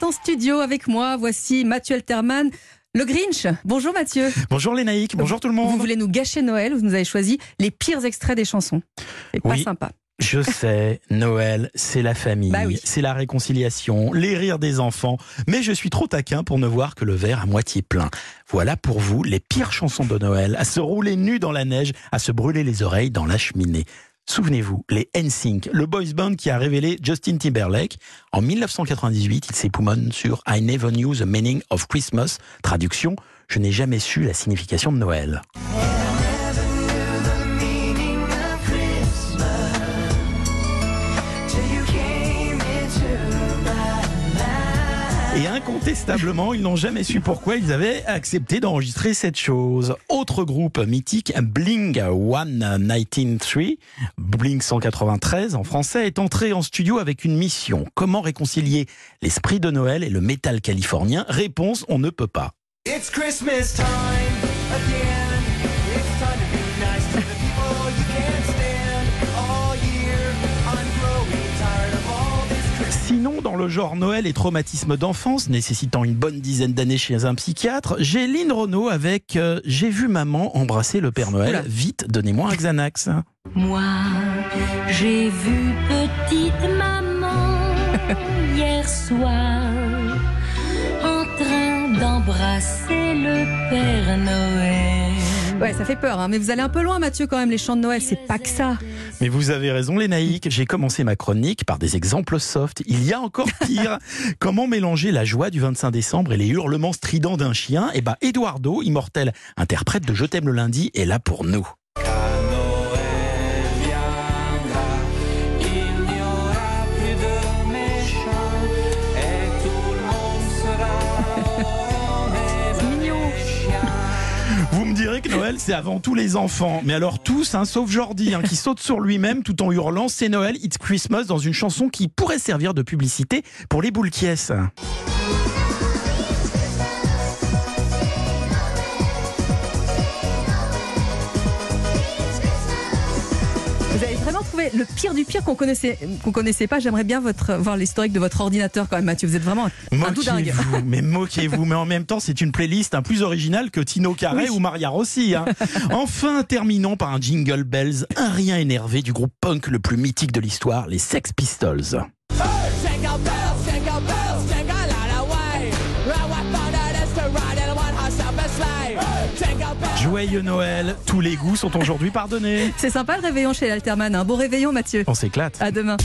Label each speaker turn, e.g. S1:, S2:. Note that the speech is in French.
S1: est en studio avec moi. Voici Mathieu Alterman. Le Grinch. Bonjour Mathieu.
S2: Bonjour Lénaïque, bonjour tout le monde.
S1: Vous voulez nous gâcher Noël, vous nous avez choisi les pires extraits des chansons? C'est pas
S2: Oui.
S1: sympa.
S2: Je sais, Noël, c'est la famille,
S1: Bah oui.
S2: c'est la réconciliation, les rires des enfants, mais je suis trop taquin pour ne voir que le verre à moitié plein. Voilà pour vous les pires chansons de Noël, à se rouler nu dans la neige, à se brûler les oreilles dans la cheminée. Souvenez-vous, les NSYNC, le boys band qui a révélé Justin Timberlake. En 1998, il s'époumonne sur I Never Knew the Meaning of Christmas. Traduction, je n'ai jamais su la signification de Noël. Et incontestablement, ils n'ont jamais su pourquoi ils avaient accepté d'enregistrer cette chose. Autre groupe mythique, Bling 193, Bling 193 en français, est entré en studio avec une mission. Comment réconcilier l'esprit de Noël et le métal californien? Réponse, on ne peut pas.
S3: It's Christmas time again.
S2: Le genre Noël et traumatisme d'enfance, nécessitant une bonne dizaine d'années chez un psychiatre, j'ai Lynn Renault avec euh, J'ai vu maman embrasser le Père Noël.
S1: Oula.
S2: Vite, donnez-moi un Xanax.
S4: Moi, j'ai vu petite maman hier soir en train d'embrasser le Père Noël.
S1: Ouais, ça fait peur, hein, mais vous allez un peu loin Mathieu quand même, les chants de Noël, c'est pas que ça.
S2: Mais vous avez raison, les naïcs. J'ai commencé ma chronique par des exemples soft. Il y a encore pire. Comment mélanger la joie du 25 décembre et les hurlements stridents d'un chien? Eh ben, Eduardo, immortel interprète de Je t'aime le lundi, est là pour nous. Direz que Noël, c'est avant tout les enfants. Mais alors tous, hein, sauf Jordi, hein, qui saute sur lui-même tout en hurlant C'est Noël, It's Christmas dans une chanson qui pourrait servir de publicité pour les boules
S1: le pire du pire qu'on connaissait, qu'on connaissait pas. J'aimerais bien votre, voir l'historique de votre ordinateur quand même Mathieu. Vous êtes vraiment un, un tout dingue.
S2: Moquez-vous, mais moquez-vous. Mais en même temps, c'est une playlist un plus originale que Tino Carré
S1: Oui.
S2: ou Maria Rossi. hein. Enfin, terminons par un jingle bells, un rien énervé du groupe punk le plus mythique de l'histoire, les Sex Pistols.
S3: Jingle
S2: Joyeux Noël, tous les goûts sont aujourd'hui pardonnés.
S1: C'est sympa le réveillon chez l'Alterman. Un beau réveillon Mathieu.
S2: On s'éclate.
S1: À demain.